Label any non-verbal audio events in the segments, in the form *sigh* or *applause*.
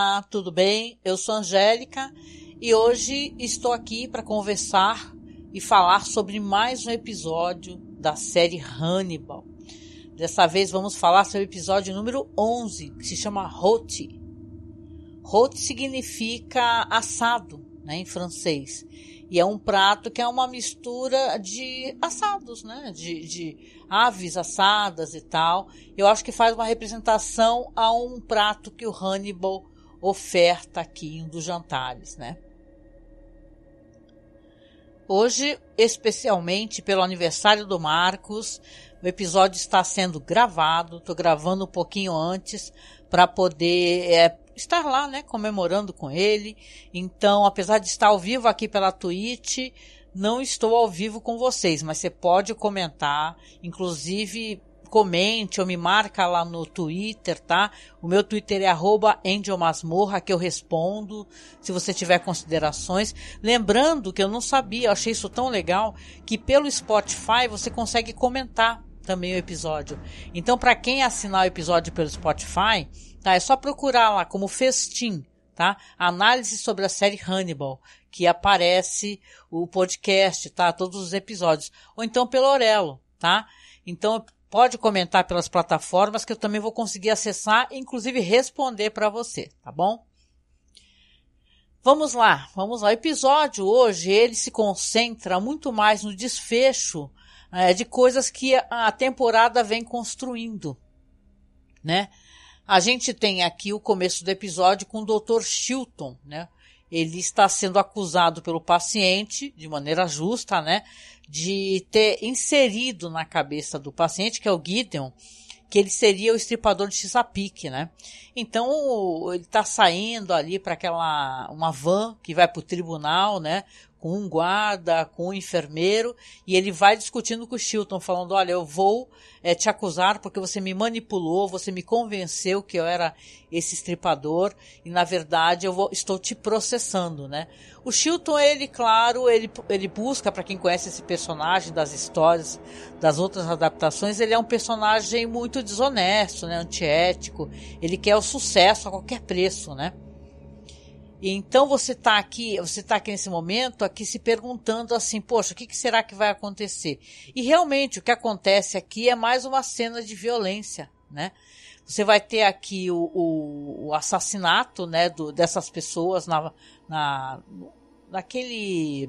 Olá, tudo bem? Eu sou Angélica e hoje estou aqui para conversar e falar sobre mais um episódio da série Hannibal. Dessa vez vamos falar sobre o episódio número 11, que se chama Rôti. Rôti significa assado, né, em francês. E é um prato que é uma mistura de assados, né? De, de aves assadas e tal. Eu acho que faz uma representação a um prato que o Hannibal oferta aqui em um dos jantares, né? Hoje, especialmente pelo aniversário do Marcos, o episódio está sendo gravado. Estou gravando um pouquinho antes para poder é, estar lá, né, comemorando com ele. Então, apesar de estar ao vivo aqui pela Twitch, não estou ao vivo com vocês, mas você pode comentar, inclusive comente ou me marca lá no Twitter, tá? O meu Twitter é arroba Masmorra, que eu respondo, se você tiver considerações. Lembrando que eu não sabia, eu achei isso tão legal, que pelo Spotify você consegue comentar também o episódio. Então, para quem assinar o episódio pelo Spotify, Tá? É só procurar lá como Festim, tá? Análise sobre a série Hannibal, que aparece o podcast, tá? Todos os episódios. Ou então pelo Orelo, tá? Então pode comentar pelas plataformas que eu também vou conseguir acessar e inclusive responder para você, tá bom? Vamos lá, vamos lá. O episódio hoje ele se concentra muito mais no desfecho é, de coisas que a temporada vem construindo, né? A gente tem aqui o começo do episódio com o Dr. Chilton, né? Ele está sendo acusado pelo paciente, de maneira justa, né? De ter inserido na cabeça do paciente, que é o Gideon, que ele seria o estripador de Chesapeake, né? Então ele está saindo ali para aquela uma van que vai para o tribunal, né? Com um guarda, com um enfermeiro, e ele vai discutindo com o Chilton, falando, olha, eu vou é, te acusar porque você me manipulou, você me convenceu que eu era esse estripador, e na verdade eu vou, estou te processando, né? O Chilton, ele, claro, ele, ele busca, para quem conhece esse personagem das histórias, das outras adaptações, ele é um personagem muito desonesto, né? Antiético, ele quer o sucesso a qualquer preço, né? Então você está aqui, você está aqui nesse momento aqui se perguntando assim, poxa, o que, que, será que vai acontecer? E realmente o que acontece aqui é mais uma cena de violência, né? Você vai ter aqui o, o, o assassinato, né, do, dessas pessoas na, na, naquele,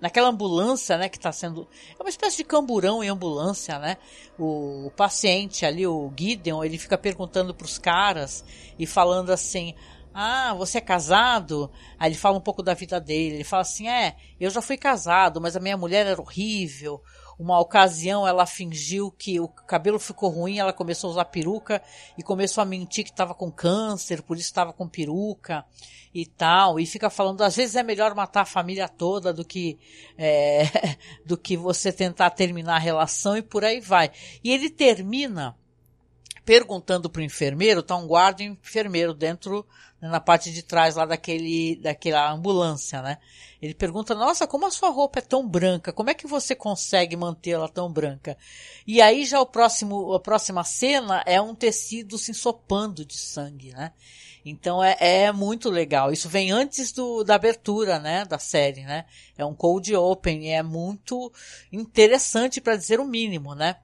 naquela ambulância, né, que está sendo, é uma espécie de camburão em ambulância, né? O, o paciente ali, o Gideon, ele fica perguntando para os caras e falando assim, ah, você é casado? Aí ele fala um pouco da vida dele. Ele fala assim: É, eu já fui casado, mas a minha mulher era horrível. Uma ocasião ela fingiu que o cabelo ficou ruim, ela começou a usar peruca e começou a mentir que estava com câncer, por isso estava com peruca e tal. E fica falando: às vezes é melhor matar a família toda do que, é, *laughs* do que você tentar terminar a relação e por aí vai. E ele termina perguntando para o enfermeiro, tá um guarda enfermeiro dentro, né, na parte de trás lá daquele, daquela ambulância, né? Ele pergunta, nossa, como a sua roupa é tão branca? Como é que você consegue mantê-la tão branca? E aí já o próximo, a próxima cena é um tecido se ensopando de sangue, né? Então é, é muito legal. Isso vem antes do, da abertura, né, da série, né? É um cold open e é muito interessante para dizer o mínimo, né?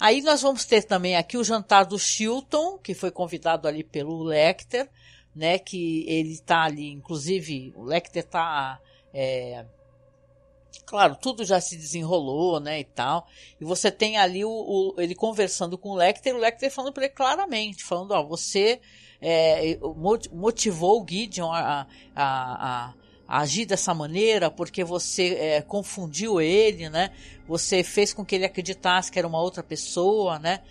Aí nós vamos ter também aqui o jantar do Chilton, que foi convidado ali pelo Lecter, né? Que ele está ali, inclusive, o Lecter está é, claro, tudo já se desenrolou, né, e tal. E você tem ali o, o ele conversando com o Lecter, o Lecter falando para ele claramente, falando, ó, você é, motivou o Gideon a, a, a agir dessa maneira porque você é, confundiu ele, né? Você fez com que ele acreditasse que era uma outra pessoa, né?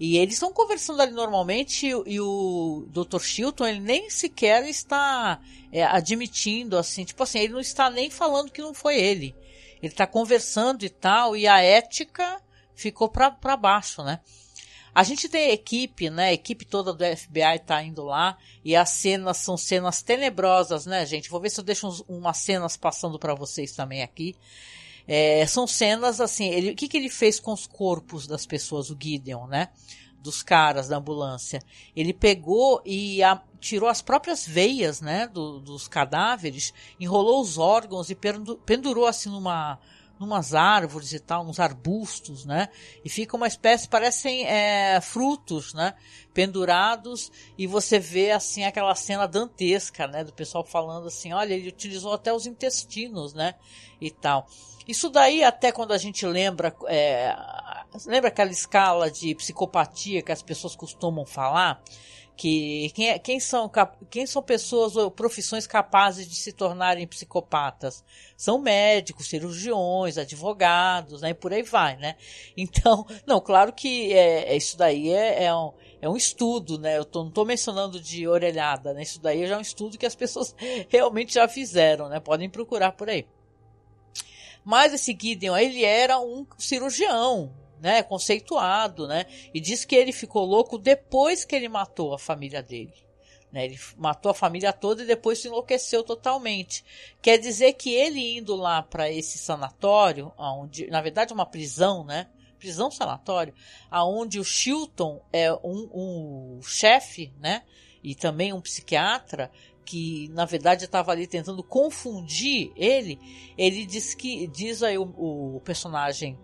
E eles estão conversando ali normalmente e, o Dr. Chilton ele nem sequer está é, admitindo assim, tipo assim, ele não está nem falando que não foi ele. Ele está conversando e tal e a ética ficou para baixo, né? A gente tem equipe, né? A equipe toda do FBI tá indo lá e as cenas são cenas tenebrosas, né, gente? Vou ver se eu deixo uns, umas cenas passando para vocês também aqui. É, são cenas assim, ele, o que, que ele fez com os corpos das pessoas, o Gideon, né? dos caras da ambulância. Ele pegou e a, tirou as próprias veias, né, do, dos cadáveres, enrolou os órgãos e pendurou assim numa numas árvores e tal, uns arbustos, né? E fica uma espécie, parecem é, frutos, né? Pendurados e você vê assim aquela cena dantesca, né? Do pessoal falando assim, olha, ele utilizou até os intestinos, né? E tal. Isso daí até quando a gente lembra, é, lembra aquela escala de psicopatia que as pessoas costumam falar? Que quem, é, quem, são, quem são pessoas ou profissões capazes de se tornarem psicopatas? São médicos, cirurgiões, advogados, né? E por aí vai, né? *laughs* Então, não, claro que é, é isso daí é, é, um, é um estudo, né? Eu tô, não estou mencionando de orelhada, né? Isso daí já é um estudo que as *laughs* pessoas realmente já fizeram, né? Podem procurar por aí. Mas esse Gideon, ele era um cirurgião, né, conceituado, né, e diz que ele ficou louco depois que ele matou a família dele. Né, ele matou a família toda e depois se enlouqueceu totalmente. Quer dizer que ele indo lá para esse sanatório, onde, na verdade, uma prisão, né, prisão sanatório, aonde o Chilton é um, um chefe, né, e também um psiquiatra, que na verdade estava ali tentando confundir ele, ele diz que diz aí o, o personagem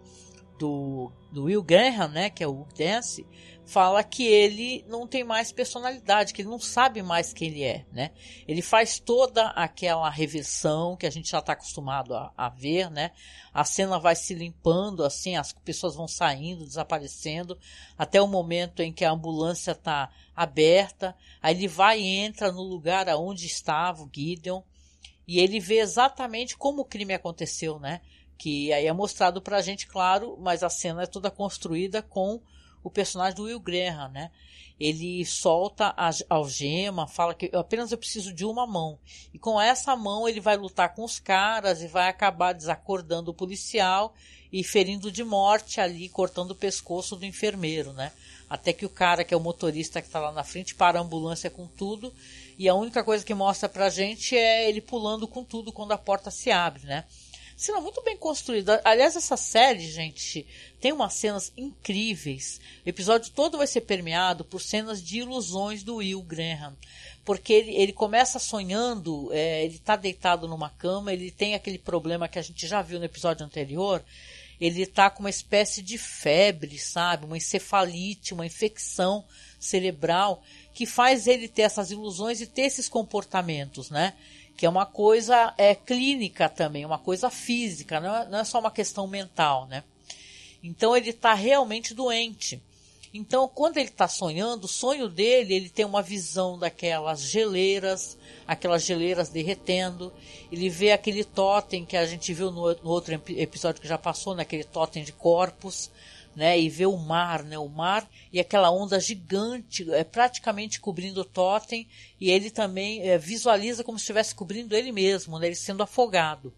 do, do Will Graham, né, que é o Dance, fala que ele não tem mais personalidade, que ele não sabe mais quem ele é, né? Ele faz toda aquela reversão que a gente já está acostumado a, a, ver, né? A cena vai se limpando, assim, as pessoas vão saindo, desaparecendo, até o momento em que a ambulância está aberta, aí ele vai e entra no lugar aonde estava o Gideon, e ele vê exatamente como o crime aconteceu, né? Que aí é mostrado pra gente, claro, mas a cena é toda construída com o personagem do Will Graham, né? Ele solta a algema, fala que apenas eu preciso de uma mão. E com essa mão ele vai lutar com os caras e vai acabar desacordando o policial e ferindo de morte ali, cortando o pescoço do enfermeiro, né? Até que o cara, que é o motorista que está lá na frente, para a ambulância com tudo. E a única coisa que mostra pra gente é ele pulando com tudo quando a porta se abre, né? Cena muito bem construída. Aliás, essa série, gente, tem umas cenas incríveis. O episódio todo vai ser permeado por cenas de ilusões do Will Graham. Porque ele, ele começa sonhando, é, ele está deitado numa cama, ele tem aquele problema que a gente já viu no episódio anterior. Ele está com uma espécie de febre, sabe? Uma encefalite, uma infecção cerebral que faz ele ter essas ilusões e ter esses comportamentos, né? Que é uma coisa é, clínica também, uma coisa física, não é, não é só uma questão mental, né? Então ele está realmente doente. Então, quando ele está sonhando, o sonho dele, ele tem uma visão daquelas geleiras, aquelas geleiras derretendo. Ele vê aquele totem que a gente viu no, no outro episódio que já passou, naquele né? totem de corpos né, e vê o mar, né, o mar e aquela onda gigante, é praticamente cobrindo o totem, e ele também é, visualiza como se estivesse cobrindo ele mesmo, né, ele sendo afogado.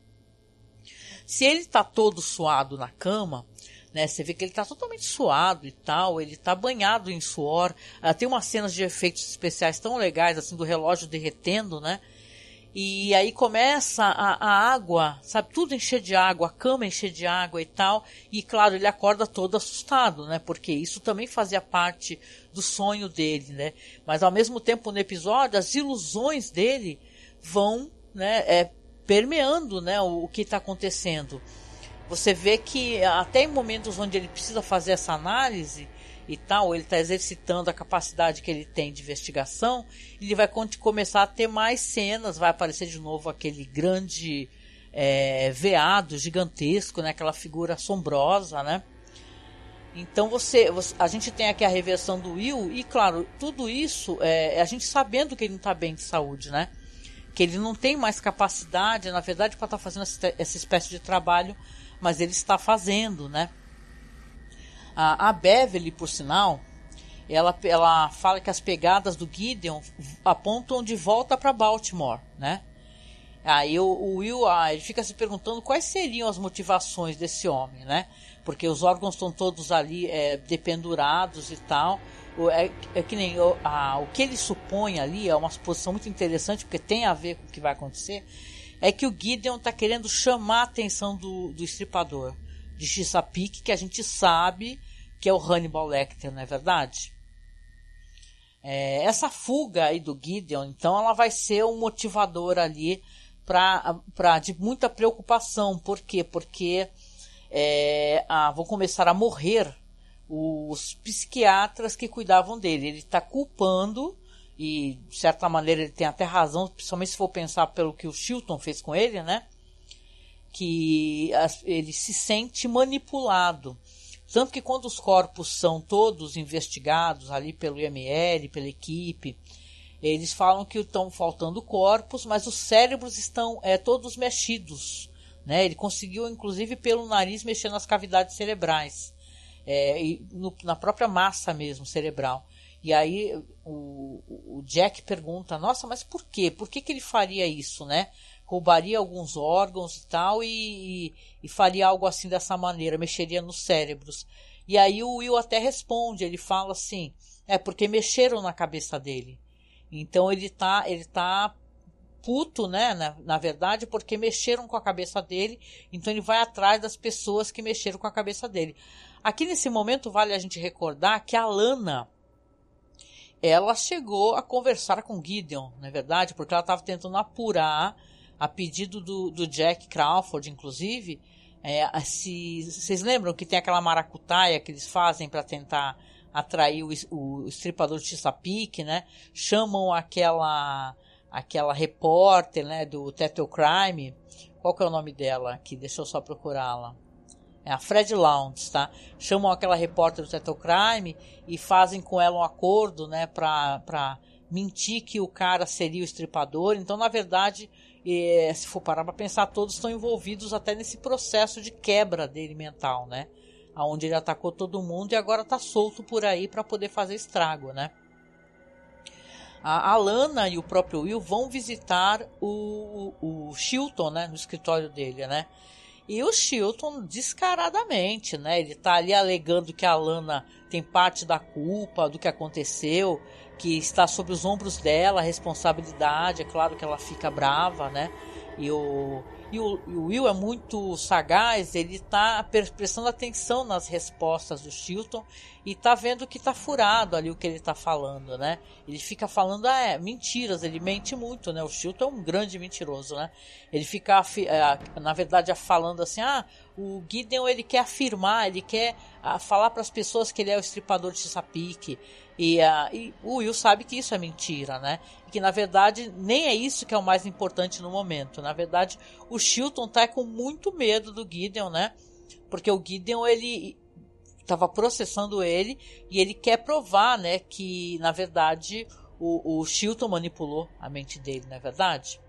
Se ele está todo suado na cama, né, você vê que ele está totalmente suado e tal, ele está banhado em suor. Ah, tem umas cenas de efeitos especiais tão legais, assim, do relógio derretendo, né? E aí começa a, a, água, sabe, tudo encher de água, a cama encher de água e tal. E claro, ele acorda todo assustado, né? Porque isso também fazia parte do sonho dele, né? Mas ao mesmo tempo no episódio, as ilusões dele vão, né, é, permeando, né, o, o que está acontecendo. Você vê que até em momentos onde ele precisa fazer essa análise, e tal, ele está exercitando a capacidade que ele tem de investigação, ele vai começar a ter mais cenas, vai aparecer de novo aquele grande é, veado gigantesco, né? aquela figura assombrosa, né? Então você, você, a gente tem aqui a reversão do Will e claro, tudo isso é, é a gente sabendo que ele não está bem de saúde, né? Que ele não tem mais capacidade, na verdade, para estar tá fazendo essa, essa espécie de trabalho, mas ele está fazendo, né? A, a Beverly, por sinal, ela, ela fala que as pegadas do Gideon apontam de volta para Baltimore, né? Aí o, o Will ah, ele fica se perguntando quais seriam as motivações desse homem, né? Porque os órgãos estão todos ali é, dependurados e tal. É, é que nem o, a, o que ele supõe ali é uma suposição muito interessante, porque tem a ver com o que vai acontecer. É que o Gideon está querendo chamar a atenção do, do estripador de Chesapeake, que a gente sabe que é o Hannibal Lecter, não é verdade? É, essa fuga aí do Gideon, então, ela vai ser um motivador ali para de muita preocupação. Por quê? Porque é, ah, vão começar a morrer os psiquiatras que cuidavam dele. Ele está culpando, e de certa maneira ele tem até razão, principalmente se for pensar pelo que o Chilton fez com ele, né? Que ele se sente manipulado. Tanto que quando os corpos são todos investigados ali pelo IML, pela equipe, eles falam que estão faltando corpos, mas os cérebros estão é, todos mexidos. Né? Ele conseguiu, inclusive, pelo nariz, mexer nas cavidades cerebrais. É, no, na própria massa mesmo cerebral. E aí o, o, Jack pergunta, nossa, mas por quê? Por que, que ele faria isso, né? Roubaria alguns órgãos e tal e, e, e faria algo assim dessa maneira, mexeria nos cérebros. E aí o Will até responde, ele fala assim, é porque mexeram na cabeça dele. Então ele tá, ele tá puto, né, na, na verdade, porque mexeram com a cabeça dele, então ele vai atrás das pessoas que mexeram com a cabeça dele. Aqui nesse momento vale a gente recordar que a Lana, ela chegou a conversar com Gideon, não é verdade? Porque ela estava tentando apurar a pedido do, do Jack Crawford, inclusive, é, se vocês lembram que tem aquela maracutaia que eles fazem para tentar atrair o, o estripador Chesapeake, né? Chamam aquela aquela repórter, né, do Tettle Crime. Qual que é o nome dela? Aqui, deixa eu só procurá-la. É a Fred Lowndes, tá? Chamam aquela repórter do Tettle Crime e fazem com ela um acordo, né, para mentir que o cara seria o estripador. Então, na verdade, e, se for parar para pensar, todos estão envolvidos até nesse processo de quebra dele mental, né? Onde ele atacou todo mundo e agora está solto por aí para poder fazer estrago, né? A Alana e o próprio Will vão visitar o, o, o Chilton, né? No escritório dele, né? E o Chilton, descaradamente, né? Ele tá ali alegando que a Alana tem parte da culpa do que aconteceu, que está sobre os ombros dela a responsabilidade. É claro que ela fica brava, né? E o, e o, e o Will é muito sagaz, ele está prestando atenção nas respostas do Chilton e tá vendo que tá furado ali o que ele tá falando, né? Ele fica falando, ah, é, mentiras, ele mente muito, né? O Chilton é um grande mentiroso, né? Ele fica, é, na verdade, falando assim, ah, o Gideon ele quer afirmar, ele quer falar para as pessoas que ele é o estripador de Chesapeake. E, e, o Will sabe que isso é mentira, né? Que na verdade nem é isso que é o mais importante no momento. Na verdade, o Chilton tá com muito medo do Gideon, né? Porque o Gideon ele estava processando ele e ele quer provar, né, que na verdade o, o Chilton manipulou a mente dele, não é verdade?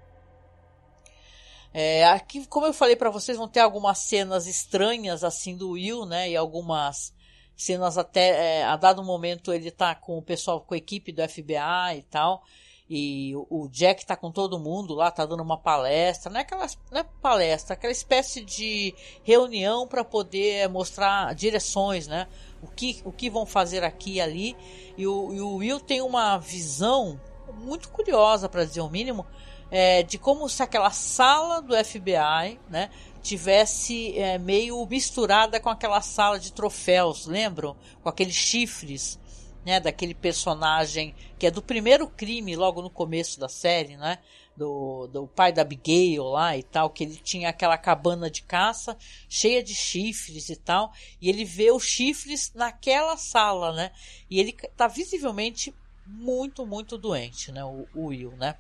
É, aqui, como eu falei para vocês, vão ter algumas cenas estranhas assim do Will, né, e algumas cenas até é, a dado momento ele tá com o pessoal, com a equipe do FBI e tal. E o Jack tá com todo mundo lá, tá dando uma palestra, não é aquela não é palestra, aquela espécie de reunião para poder mostrar direções, né? O que, o que vão fazer aqui e ali. E o, e o Will tem uma visão muito curiosa, para dizer o mínimo, é, de como se aquela sala do FBI, né, tivesse é, meio misturada com aquela sala de troféus, lembram? Com aqueles chifres né, daquele personagem que é do primeiro crime, logo no começo da série, né, do, do pai da Abigail lá e tal, que ele tinha aquela cabana de caça cheia de chifres e tal, e ele vê os chifres naquela sala, né, e ele tá visivelmente muito, muito doente, né, o, o Will, né.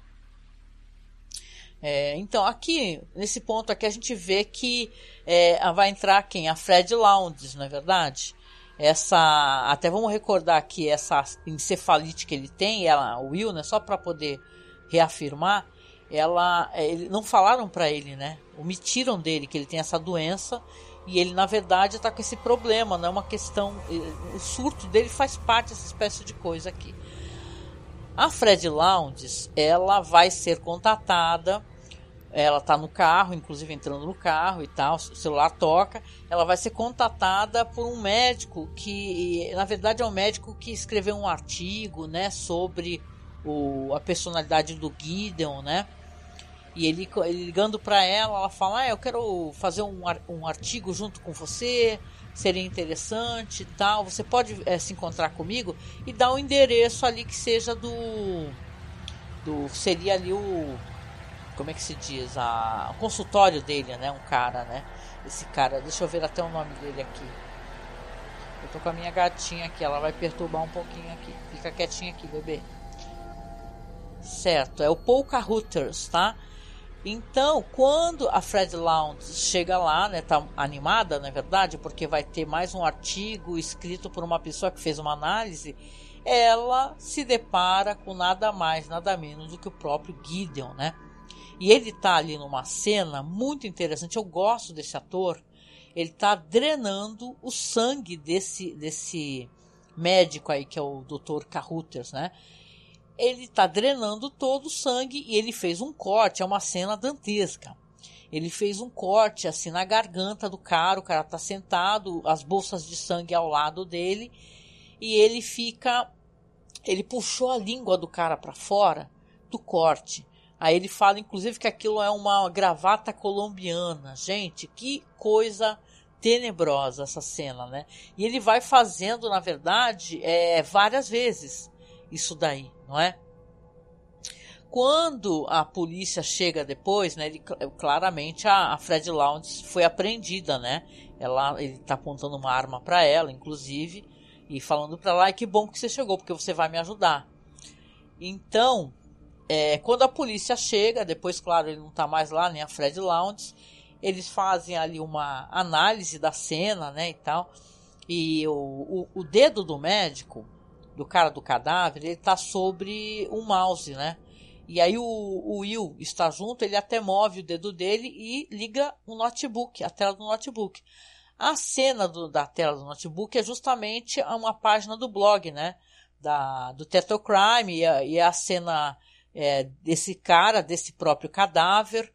É, então, aqui, nesse ponto aqui, a gente vê que é, vai entrar quem? A Fred Lowndes, não é verdade? Essa até vamos recordar que essa encefalite que ele tem, ela, o Will, né, só para poder reafirmar, ela, ele, não falaram para ele, né, omitiram dele que ele tem essa doença e ele na verdade está com esse problema, não é uma questão, o surto dele faz parte dessa espécie de coisa aqui. A Fred Lounges, ela vai ser contatada ela está no carro, inclusive entrando no carro e tal, o celular toca, ela vai ser contatada por um médico que, na verdade, é um médico que escreveu um artigo, né, sobre o, a personalidade do Gideon, né, e ele, ele ligando para ela, ela fala, ah, eu quero fazer um, um artigo junto com você, seria interessante e tal. Você pode é, se encontrar comigo e dar um endereço ali que seja do. do seria ali o. Como é que se diz? A, o consultório dele, né? Um cara, né? Esse cara, deixa eu ver até o nome dele aqui. Eu tô com a minha gatinha aqui, ela vai perturbar um pouquinho aqui. Fica quietinha aqui, bebê. Certo, é o Polka Hooters, tá? Então, quando a Fred Lounge chega lá, né, tá animada, na é verdade, porque vai ter mais um artigo escrito por uma pessoa que fez uma análise, ela se depara com nada mais, nada menos do que o próprio Gideon, né? E ele tá ali numa cena muito interessante. Eu gosto desse ator. Ele tá drenando o sangue desse desse médico aí que é o Dr. Carruthers, né? ele está drenando todo o sangue e ele fez um corte, é uma cena dantesca. Ele fez um corte assim na garganta do cara, o cara está sentado, as bolsas de sangue ao lado dele e ele fica ele puxou a língua do cara para fora do corte. Aí ele fala inclusive que aquilo é uma gravata colombiana. Gente, que coisa tenebrosa essa cena, né? E ele vai fazendo, na verdade, é, várias vezes isso daí não é? Quando a polícia chega depois, né, ele, claramente a, a Fred Lounge foi apreendida, né? Ela, ele está apontando uma arma para ela, inclusive, e falando para lá, que bom que você chegou, porque você vai me ajudar. Então, é, quando a polícia chega, depois, claro, ele não está mais lá, nem a Fred Lounge, eles fazem ali uma análise da cena, né, e tal. E o, o, o dedo do médico do cara do cadáver, ele tá sobre um mouse, né? E aí o, o, Will está junto, ele até move o dedo dele e liga o notebook, a tela do notebook. A cena do, da tela do notebook é justamente uma página do blog, né? Da, do Tetocrime e a, e a cena é, desse cara, desse próprio cadáver.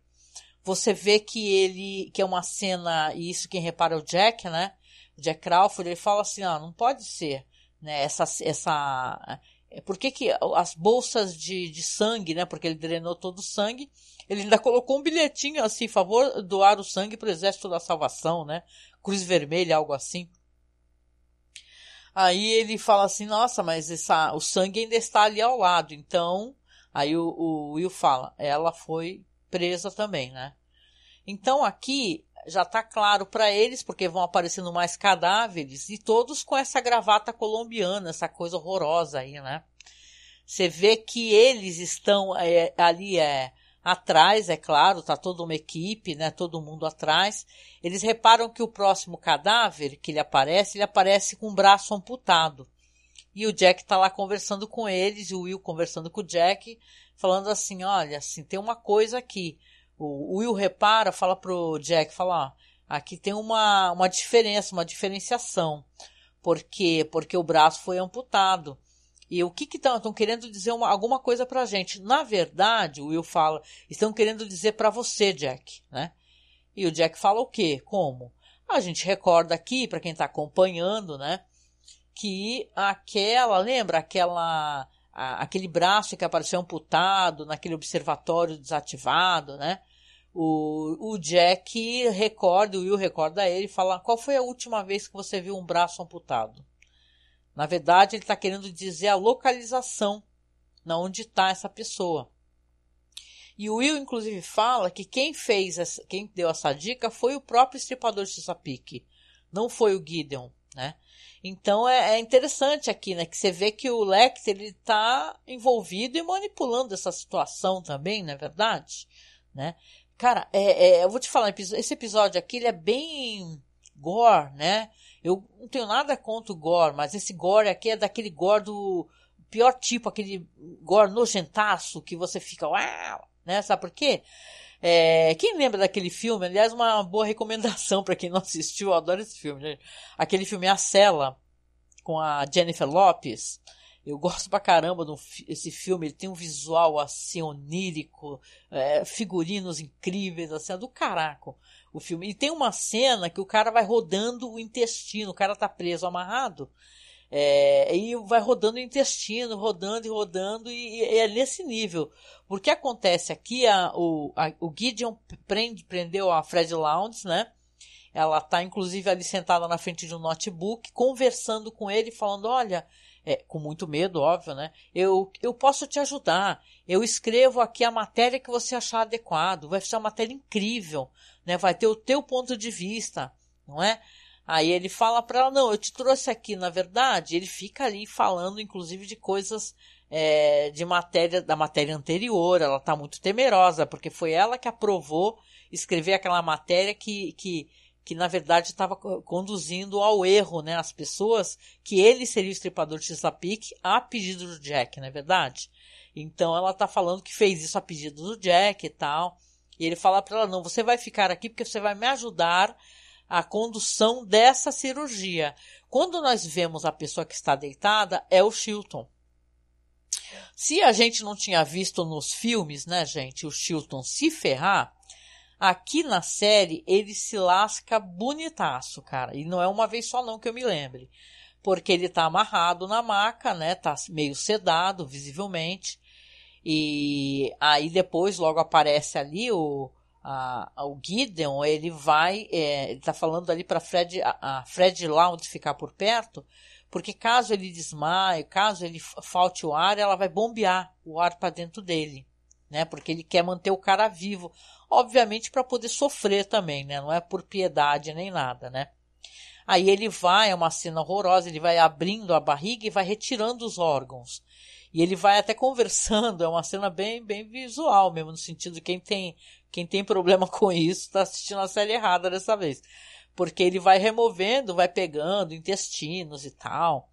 Você vê que ele, que é uma cena, e isso quem repara é o Jack, né? Jack Crawford, ele fala assim, ah, não pode ser né, essa, essa é, por que, que as bolsas de, de sangue, né? Porque ele drenou todo o sangue. Ele ainda colocou um bilhetinho assim, favor doar o sangue para o Exército da Salvação, né? Cruz Vermelha, algo assim. Aí ele fala assim, nossa, mas essa, o sangue ainda está ali ao lado. Então, aí o, o Will fala, ela foi presa também, né? Então aqui já está claro para eles, porque vão aparecendo mais cadáveres, e todos com essa gravata colombiana, essa coisa horrorosa aí, né? Você vê que eles estão é, ali é, atrás, é claro, tá toda uma equipe, né? Todo mundo atrás. Eles reparam que o próximo cadáver que ele aparece, ele aparece com o braço amputado. E o Jack tá lá conversando com eles, e o Will conversando com o Jack, falando assim, olha, assim, tem uma coisa aqui o Will repara, fala pro Jack, fala, ó, aqui tem uma, uma diferença, uma diferenciação. Por quê? Porque o braço foi amputado. E o que estão querendo dizer uma, alguma coisa pra gente? Na verdade, o Will fala, estão querendo dizer para você, Jack, né? E o Jack fala o quê? Como? A gente recorda aqui, para quem está acompanhando, né? Que aquela, lembra aquela, a, aquele braço que apareceu amputado naquele observatório desativado, né? O, o Jack recorda, o Will recorda ele e fala: Qual foi a última vez que você viu um braço amputado? Na verdade, ele está querendo dizer a localização na onde está essa pessoa. E o Will, inclusive, fala que quem fez, essa, quem deu essa dica foi o próprio estripador de Chesapeake, não foi o Gideon, né? Então é, é, interessante aqui, né, que você vê que o Lecter ele está envolvido e manipulando essa situação também, não é verdade, né? Cara, é, é, eu vou te falar, esse episódio aqui ele é bem gore, né? Eu não tenho nada contra o gore, mas esse gore aqui é daquele gore do pior tipo, aquele gore nojentaço que você fica, uau, né? Sabe por quê? É, quem lembra daquele filme? Aliás, uma boa recomendação para quem não assistiu, eu adoro esse filme. Né? Aquele filme A Cela, com a Jennifer Lopes. Eu gosto pra caramba desse filme, ele tem um visual assim onírico, é, figurinos incríveis, assim, é do caraco o filme. E tem uma cena que o cara vai rodando o intestino, o cara tá preso, amarrado, é, e vai rodando o intestino, rodando e rodando, e, e é nesse nível. Porque acontece aqui, a, o, a, o Gideon prende, prendeu a Fred Lounge, né? ela tá inclusive ali sentada na frente de um notebook, conversando com ele, falando: Olha, é, com muito medo, óbvio, né? Eu, eu posso te ajudar. Eu escrevo aqui a matéria que você achar adequado. Vai ser uma matéria incrível, né? Vai ter o teu ponto de vista, não é? Aí ele fala para ela: Não, eu te trouxe aqui, na verdade. Ele fica ali falando, inclusive, de coisas é, de matéria da matéria anterior. Ela está muito temerosa porque foi ela que aprovou escrever aquela matéria que, que que na verdade estava conduzindo ao erro, né, as pessoas, que ele seria o estripador de Chesapeake a pedido do Jack, não é verdade? Então ela está falando que fez isso a pedido do Jack e tal. E ele fala para ela: não, você vai ficar aqui porque você vai me ajudar a condução dessa cirurgia. Quando nós vemos a pessoa que está deitada, é o Chilton. Se a gente não tinha visto nos filmes, né, gente, o Chilton se ferrar, Aqui na série ele se lasca bonitaço, cara. E não é uma vez só não que eu me lembre. Porque ele tá amarrado na maca, né? Tá meio sedado, visivelmente. E aí depois logo aparece ali o, a, o Gideon, ele vai, é, ele tá falando ali para Fred, a, a Fred Lounge ficar por perto, porque caso ele desmaie, caso ele falte o ar, ela vai bombear o ar para dentro dele, né? Porque ele quer manter o cara vivo obviamente para poder sofrer também, né? Não é por piedade nem nada, né? Aí ele vai, é uma cena horrorosa, ele vai abrindo a barriga e vai retirando os órgãos. E ele vai até conversando, é uma cena bem, bem visual mesmo, no sentido de quem tem, quem tem problema *laughs* com isso está assistindo a série errada dessa vez. Porque ele vai removendo, vai pegando intestinos e tal.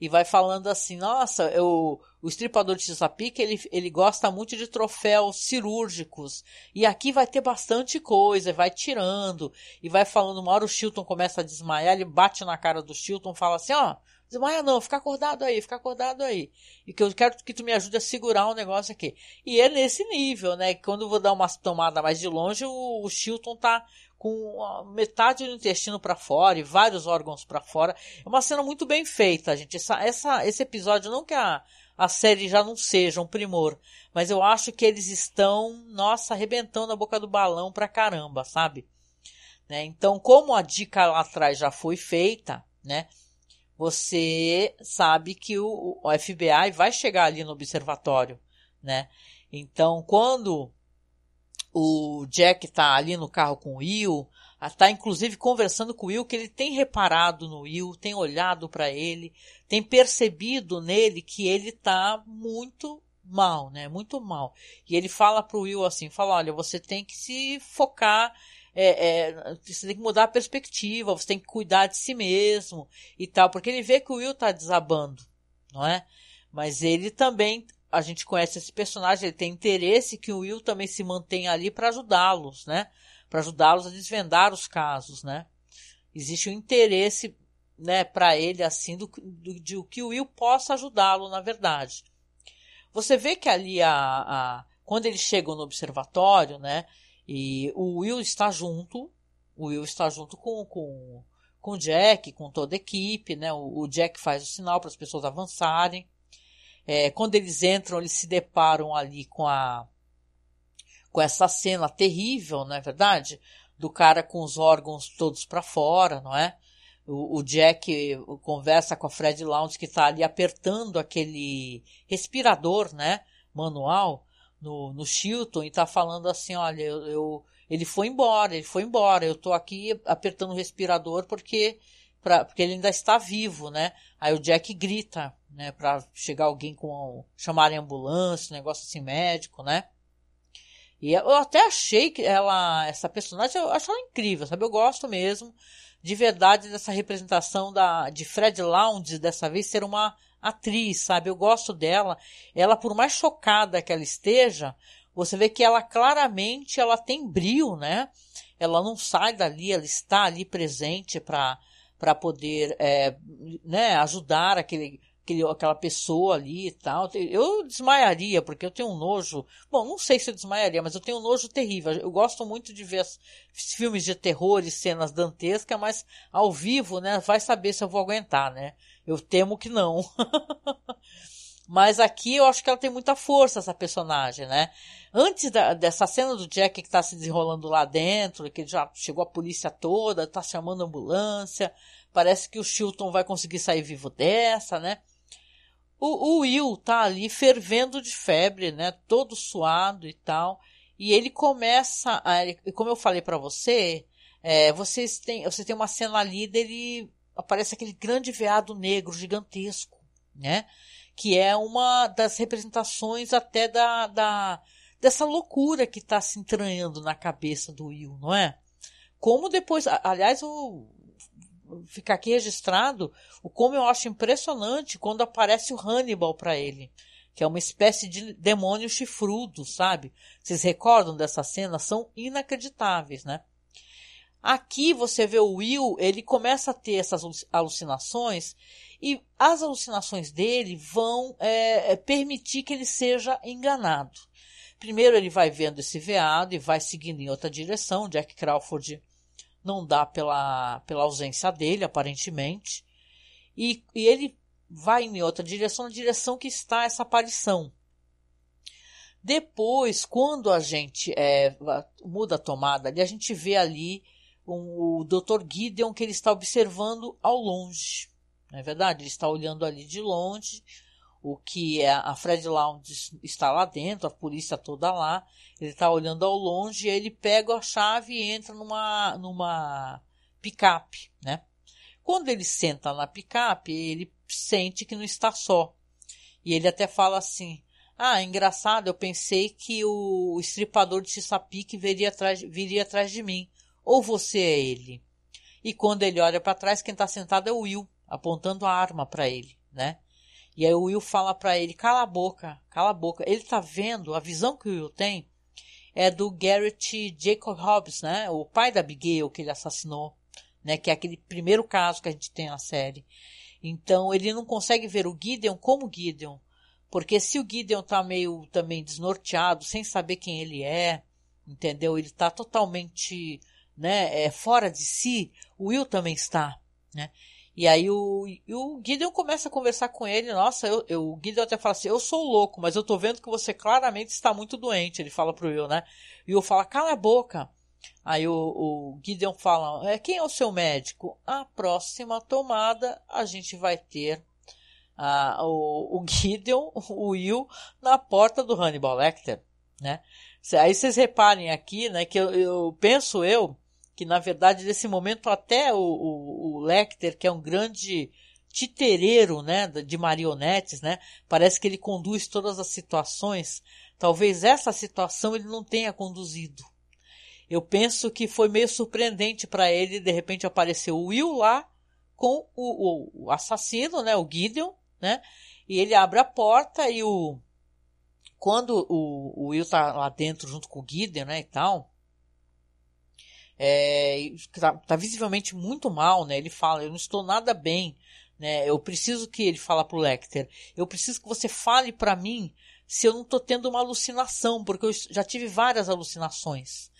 E vai falando assim, nossa, eu, o estripador de Chesapeake, ele, ele gosta muito de troféus cirúrgicos, e aqui vai ter bastante coisa, vai tirando, e vai falando, uma hora o Chilton começa a desmaiar, ele bate na cara do Chilton, fala assim, ó, oh, desmaia não, fica acordado aí, fica acordado aí, e que eu quero que tu me ajude a segurar um negócio aqui. E é nesse nível, né, que quando eu vou dar uma tomada mais de longe, o, o Chilton tá com metade do intestino para fora e vários órgãos para fora. É uma cena muito bem feita, gente. Essa, essa, esse episódio, não que a, a série já não seja um primor, mas eu acho que eles estão, nossa, arrebentando a boca do balão pra caramba, sabe? Né? Então, como a dica lá atrás já foi feita, né? Você sabe que o, o FBI vai chegar ali no observatório, né? Então, quando o Jack tá ali no carro com o Will, tá inclusive conversando com o Will que ele tem reparado no Will, tem olhado para ele, tem percebido nele que ele tá muito mal, né? Muito mal. E ele fala pro Will assim, fala, olha, você tem que se focar, é, é, você tem que mudar a perspectiva, você tem que cuidar de si mesmo e tal, porque ele vê que o Will tá desabando, não é? Mas ele também a gente conhece esse personagem, ele tem interesse que o Will também se mantenha ali para ajudá-los, né? Para ajudá-los a desvendar os casos, né? Existe um interesse, né, para ele assim do, do, de que o Will possa ajudá-lo, na verdade. Você vê que ali a, a quando eles chegam no observatório, né, e o Will está junto, o Will está junto com com com o Jack, com toda a equipe, né? O, o Jack faz o sinal para as pessoas avançarem. É, quando eles entram, eles se deparam ali com a com essa cena terrível, não é verdade? Do cara com os órgãos todos para fora, não é? O, o, Jack conversa com a Fred Lounge que está ali apertando aquele respirador, né? Manual no, no Chilton e está falando assim, olha, eu, eu, ele foi embora, ele foi embora, eu estou aqui apertando o respirador porque, pra, porque ele ainda está vivo, né? Aí o Jack grita, né, para chegar alguém com chamarem ambulância, negócio assim médico, né? E eu até achei que ela, essa personagem, eu acho ela incrível, sabe? Eu gosto mesmo, de verdade, dessa representação da, de Fred Lounge, dessa vez ser uma atriz, sabe? Eu gosto dela. Ela, por mais chocada que ela esteja, você vê que ela claramente, ela tem brilho, né? Ela não sai dali, ela está ali presente para para poder é, né, ajudar aquele aquele, aquela pessoa ali e tal. Eu desmaiaria, porque eu tenho um nojo. Bom, não sei se eu desmaiaria, mas eu tenho um nojo terrível. Eu gosto muito de ver filmes de terror e cenas dantescas, mas ao vivo, né, vai saber se eu vou aguentar, né? Eu temo que não. *laughs* Mas aqui eu acho que ela tem muita força, essa personagem, né? Antes da, dessa cena do Jack que tá se desenrolando lá dentro, que já chegou a polícia toda, tá chamando a ambulância, parece que o Chilton vai conseguir sair vivo dessa, né? O, o Will tá ali fervendo de febre, né? Todo suado e tal. E ele começa, a, como eu falei para você, é, vocês têm, você tem uma cena ali dele aparece aquele grande veado negro gigantesco, né? que é uma das representações até da, da dessa loucura que está se entranhando na cabeça do Will, não é? Como depois, aliás, o ficar aqui registrado o como eu acho impressionante quando aparece o Hannibal para ele, que é uma espécie de demônio chifrudo, sabe? Vocês recordam dessa cena? São inacreditáveis, né? Aqui você vê o Will, ele começa a ter essas alucinações e as alucinações dele vão é, é, permitir que ele seja enganado. Primeiro ele vai vendo esse veado e vai seguindo em outra direção. Jack Crawford não dá pela, pela ausência dele, aparentemente. E, e ele vai em outra direção, na direção que está essa aparição. Depois, quando a gente é, muda a tomada a gente vê ali um, o Dr. Gideon que ele está observando ao longe. Não é verdade? Ele está olhando ali de longe, o que é a Fred Lounge está lá dentro, a polícia toda lá. Ele está olhando ao longe e ele pega a chave e entra numa, numa picape, né? Quando ele senta na picape, ele sente que não está só. E ele até fala assim: Ah, engraçado, eu pensei que o estripador de Chesapeake viria atrás, viria atrás de mim. Ou você é ele? E quando ele olha para trás, quem está sentado é o Will apontando a arma para ele, né? E aí o Will fala para ele: cala a boca, cala a boca. Ele tá vendo, a visão que o Will tem é do Garrett Jacob Hobbs, né? O pai da Abigail que ele assassinou, né? Que é aquele primeiro caso que a gente tem na série. Então ele não consegue ver o Gideon como Gideon. Porque se o Gideon tá meio também desnorteado, sem saber quem ele é, entendeu? Ele tá totalmente, né, é, fora de si, o Will também está, né? E aí o, o Gideon começa a conversar com ele. Nossa, eu, eu, o Gideon até fala assim: Eu sou louco, mas eu tô vendo que você claramente está muito doente. Ele fala pro Will, né? E o Will fala: Cala a boca. Aí o, o Gideon fala: é, Quem é o seu médico? A próxima tomada a gente vai ter ah, o, o Gideon, o Will, na porta do Hannibal Lecter, né? Aí vocês reparem aqui, né, que eu, eu penso eu que na verdade nesse momento até o, o, o Lecter, que é um grande titereiro, né, de marionetes, né, parece que ele conduz todas as situações. Talvez essa situação ele não tenha conduzido. Eu penso que foi meio surpreendente para ele, de repente apareceu o Will lá com o, o, assassino, né, o Gideon, né, e ele abre a porta e o quando o, o Will tá lá dentro junto com o Gideon, né, e tal, é, tá, tá, visivelmente muito mal, né? Ele fala, eu não estou nada bem, né? Eu preciso que ele fala pro Lecter, eu preciso que você fale para mim se eu não estou tendo uma alucinação, porque eu já tive várias alucinações.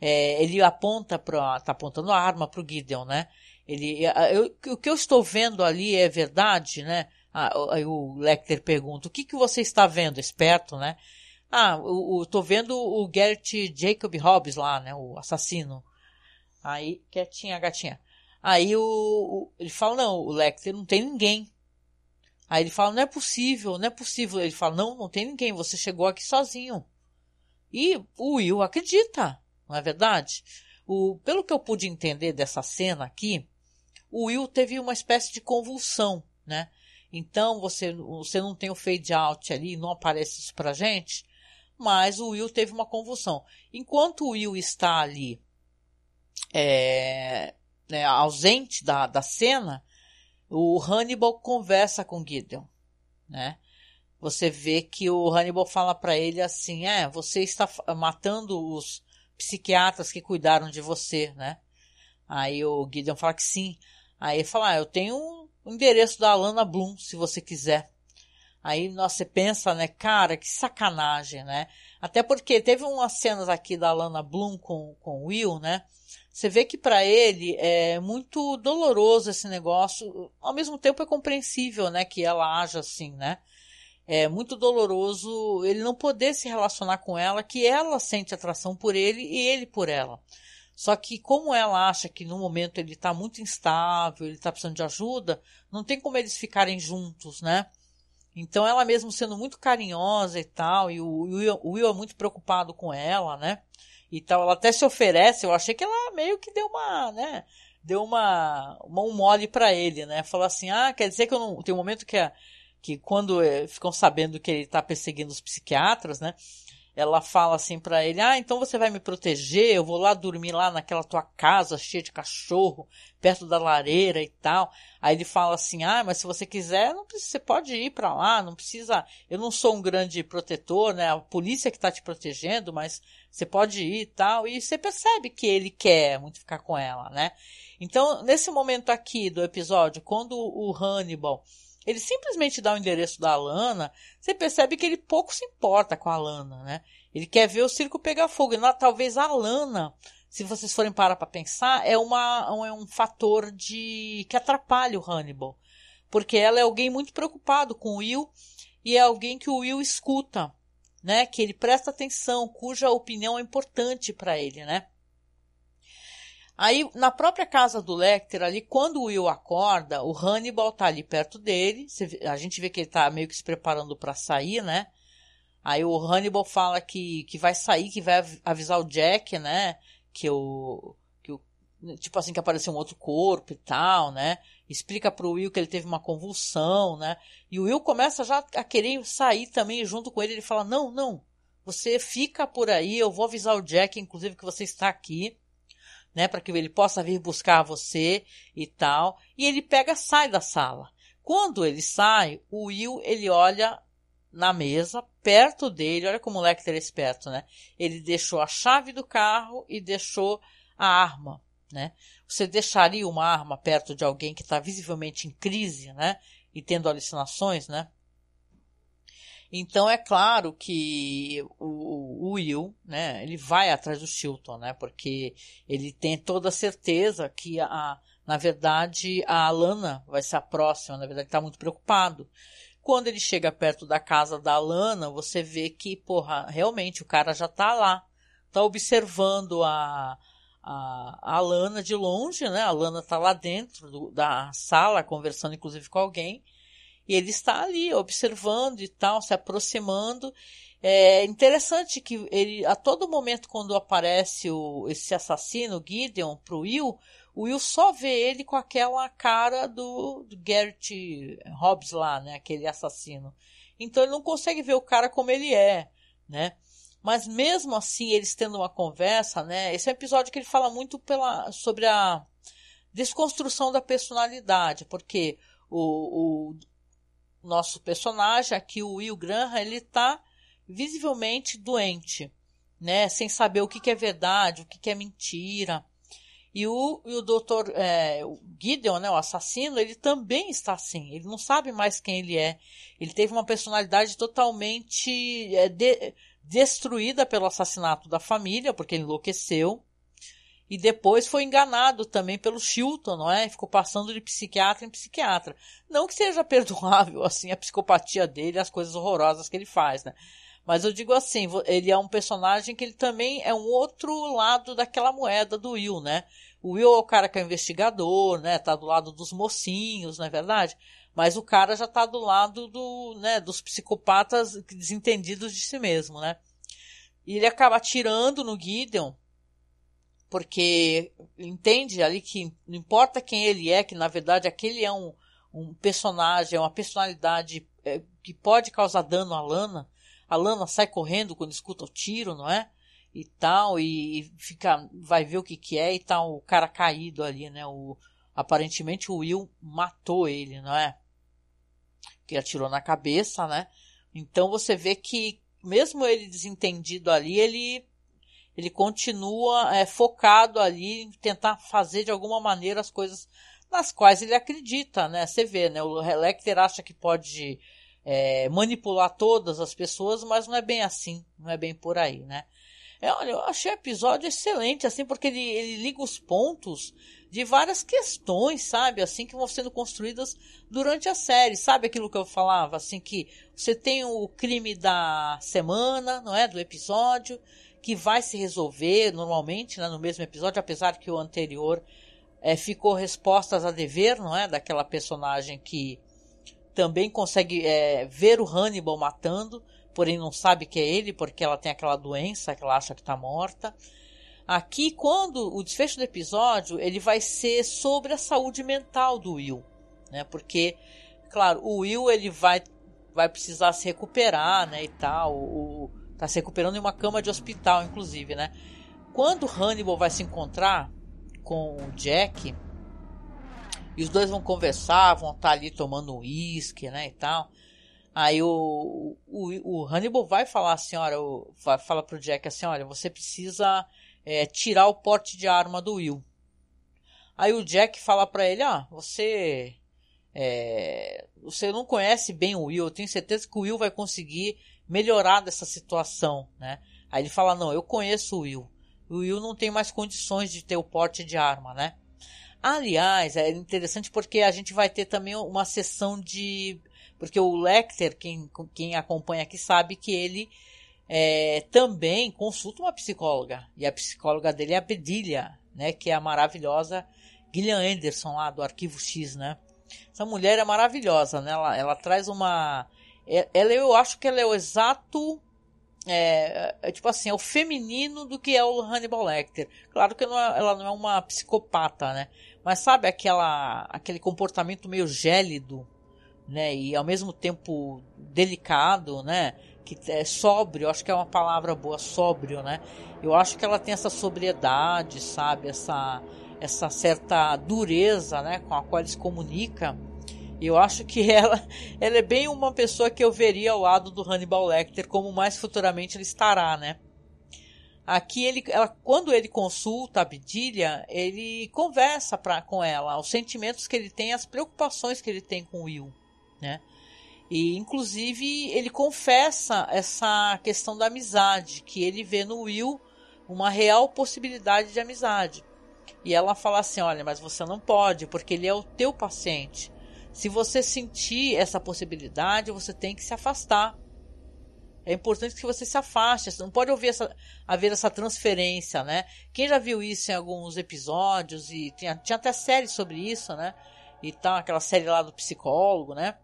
É, ele aponta para, tá apontando a arma pro Gideon, né? Ele, eu, o que eu estou vendo ali é verdade, né? Aí o Lecter pergunta, o que que você está vendo, esperto, né? Ah, eu, vendo o Garrett Jacob Hobbs lá, né? O assassino. Aí, quietinha gatinha. Aí o, o, ele fala, não, o Lecter não tem ninguém. Aí ele fala, não é possível, não é possível. Ele fala, não, não tem ninguém, você chegou aqui sozinho. E o Will acredita, não é verdade? O, pelo que eu pude entender dessa cena aqui, o Will teve uma espécie de convulsão, né? Então você, você não tem o fade out ali, não aparece isso pra gente, mas o Will teve uma convulsão. Enquanto o Will está ali é, né, ausente da, da cena, o Hannibal conversa com Gideon, né? Você vê que o Hannibal fala para ele assim, é, você está matando os psiquiatras que cuidaram de você, né? Aí o Gideon fala que sim. Aí ele fala, ah, eu tenho o endereço da Alana Bloom, se você quiser. Aí você pensa, né, cara, que sacanagem, né? Até porque teve umas cenas aqui da Alana Bloom com, com o Will, né? Você vê que para ele é muito doloroso esse negócio, ao mesmo tempo é compreensível, né, que ela haja assim, né? é muito doloroso ele não poder se relacionar com ela, que ela sente atração por ele e ele por ela. Só que como ela acha que no momento ele está muito instável, ele está precisando de ajuda, não tem como eles ficarem juntos, né? Então ela mesmo sendo muito carinhosa e tal, e o Will, o Will é muito preocupado com ela, né? E tal, ela até se oferece, eu achei que ela meio que deu uma, né? Deu uma, uma um mole para ele, né? Falou assim, ah, quer dizer que eu não... Tem um momento que, que quando é, ficam sabendo que ele tá perseguindo os psiquiatras, né? Ela fala assim para ele: "Ah, então você vai me proteger? Eu vou lá dormir lá naquela tua casa cheia de cachorro, perto da lareira e tal". Aí ele fala assim: "Ah, mas se você quiser, não precisa, você pode ir para lá, não precisa. Eu não sou um grande protetor, né? A polícia que tá te protegendo, mas você pode ir e tal". E você percebe que ele quer muito ficar com ela, né? Então, nesse momento aqui do episódio, quando o Hannibal ele simplesmente dá o endereço da Lana, você percebe que ele pouco se importa com a Lana, né? Ele quer ver o circo pegar fogo. E talvez a Lana, se vocês forem parar para pensar, é, uma, é um fator de que atrapalha o Hannibal. Porque ela é alguém muito preocupado com o Will e é alguém que o Will escuta, né? Que ele presta atenção, cuja opinião é importante para ele, né? Aí, na própria casa do Lecter, ali, quando o Will acorda, o Hannibal tá ali perto dele. A gente vê que ele tá meio que se preparando para sair, né? Aí o Hannibal fala que, que vai sair, que vai avisar o Jack, né? Que o. Que o tipo assim, que apareceu um outro corpo e tal, né? Explica pro Will que ele teve uma convulsão, né? E o Will começa já a querer sair também junto com ele. Ele fala: Não, não, você fica por aí, eu vou avisar o Jack, inclusive, que você está aqui né, para que ele possa vir buscar você e tal. E ele pega, sai da sala. Quando ele sai, o Will ele olha na mesa, perto dele, olha como o Lecter é esperto, né? Ele deixou a chave do carro e deixou a arma, né? Você deixaria uma arma perto de alguém que está visivelmente em crise, né? E tendo alucinações, né? Então é claro que o, o, Will, né, ele vai atrás do Chilton, né, porque ele tem toda a certeza que a, na verdade a Alana vai ser a próxima, na verdade está muito preocupado. Quando ele chega perto da casa da Alana, você vê que, porra, realmente o cara já tá lá, tá observando a, a, a Alana de longe, né, a Alana tá lá dentro do, da sala conversando inclusive com alguém, e ele está ali observando e tal, se aproximando. É interessante que ele, a todo momento, quando aparece o, esse assassino, Gideon, pro Will, o Will só vê ele com aquela cara do, do Garrett Hobbs lá, né? Aquele assassino. Então ele não consegue ver o cara como ele é, né? Mas mesmo assim, eles tendo uma conversa, né? Esse é um episódio que ele fala muito pela, sobre a desconstrução da personalidade, porque o, o nosso personagem, aqui o Will Graham, ele está visivelmente doente, né? Sem saber o que, que é verdade, o que, que é mentira. E o, e o doutor é, o Gideon, né, o assassino, ele também está assim. Ele não sabe mais quem ele é. Ele teve uma personalidade totalmente é, de, destruída pelo assassinato da família, porque ele enlouqueceu e depois foi enganado também pelo Chilton, não é? Ficou passando de psiquiatra em psiquiatra. Não que seja *laughs* perdoável, assim, a psicopatia dele, as coisas horrorosas que ele faz, né? Mas eu digo assim, ele é um personagem que ele também é um outro lado daquela moeda do Will, né? O Will é o cara que é investigador, né? Tá do lado dos mocinhos, não é verdade? Mas o cara já tá do lado do, né, dos psicopatas desentendidos de si mesmo, né? E ele acaba atirando no Gideon, porque entende ali que não importa quem ele é, que na verdade aquele é um, um personagem, é uma personalidade é, que pode causar dano à Lana. A Lana sai correndo quando escuta o tiro, não é? E tal, e, fica, vai ver o que que é e tal, tá o cara caído ali, né? O, aparentemente o Will matou ele, não é? Que atirou na cabeça, né? Então você vê que mesmo ele desentendido ali, ele ele continua é, focado ali em tentar fazer de alguma maneira as coisas nas quais ele acredita, né? Você vê, né? O Lecter acha que pode é, manipular todas as pessoas, mas não é bem assim, não é bem por aí, né? É, olha, eu achei o episódio excelente, assim, porque ele, ele liga os pontos de várias questões, sabe? Assim que vão sendo construídas durante a série. Sabe aquilo que eu falava? Assim que você tem o crime da semana, não é? Do episódio, que vai se resolver normalmente né, no mesmo episódio, apesar que o anterior é, ficou respostas a dever, não é? Daquela personagem que também consegue é, ver o Hannibal matando, porém não sabe que é ele porque ela tem aquela doença que ela acha que está morta. Aqui, quando o desfecho do episódio, ele vai ser sobre a saúde mental do Will, né? Porque, claro, o Will ele vai, vai precisar se recuperar, né? E tal, o, tá se recuperando em uma cama de hospital, inclusive, né? Quando Hannibal vai se encontrar com o Jack e os dois vão conversar, vão estar tá ali tomando uísque, né? E tal. Aí o, o, o Hannibal vai falar assim, olha, vai falar pro Jack assim, olha, você precisa é, tirar o porte de arma do Will. Aí o Jack fala para ele, ah, você é, você não conhece bem o Will, eu tenho certeza que o Will vai conseguir melhorar dessa situação, né? Aí ele fala, não, eu conheço o Will. O Will não tem mais condições de ter o porte de arma, né? Aliás, é interessante porque a gente vai ter também uma sessão de. Porque o Lecter, quem, quem acompanha aqui, sabe que ele é, também consulta uma psicóloga. E a psicóloga dele é a Bedilha, né? Que é a maravilhosa Gillian Anderson lá do Arquivo X, né? Essa mulher é maravilhosa, né? Ela, ela traz uma. É, ela, eu acho que ela é o exato. É, é, tipo assim, é o feminino do que é o Hannibal Lecter. Claro que não é, ela não é uma psicopata, né? Mas sabe aquela, aquele comportamento meio gélido, né? E ao mesmo tempo delicado, né? que é sóbrio, acho que é uma palavra boa, sóbrio, né? Eu acho que ela tem essa sobriedade, sabe? Essa, essa certa dureza, né? Com a qual ele se comunica. Eu acho que *laughs* ela, ela é bem uma pessoa que eu veria ao lado do Hannibal Lecter, como mais futuramente ele estará, né? Aqui ele, ela, quando ele consulta a Bedilha, ele conversa pra, com ela, os sentimentos que ele tem, as preocupações que ele tem com o Will, né? E inclusive ele confessa essa questão da amizade, que ele vê no Will uma real possibilidade de amizade. E ela fala assim: "Olha, mas você não pode, porque ele é o teu paciente. Se você sentir essa possibilidade, você tem que se afastar. É importante que você se afaste. Você não pode ouvir essa, haver essa transferência, né? Quem já viu isso em alguns episódios e tinha, tinha até série sobre isso, né? E tá aquela série lá do psicólogo, né?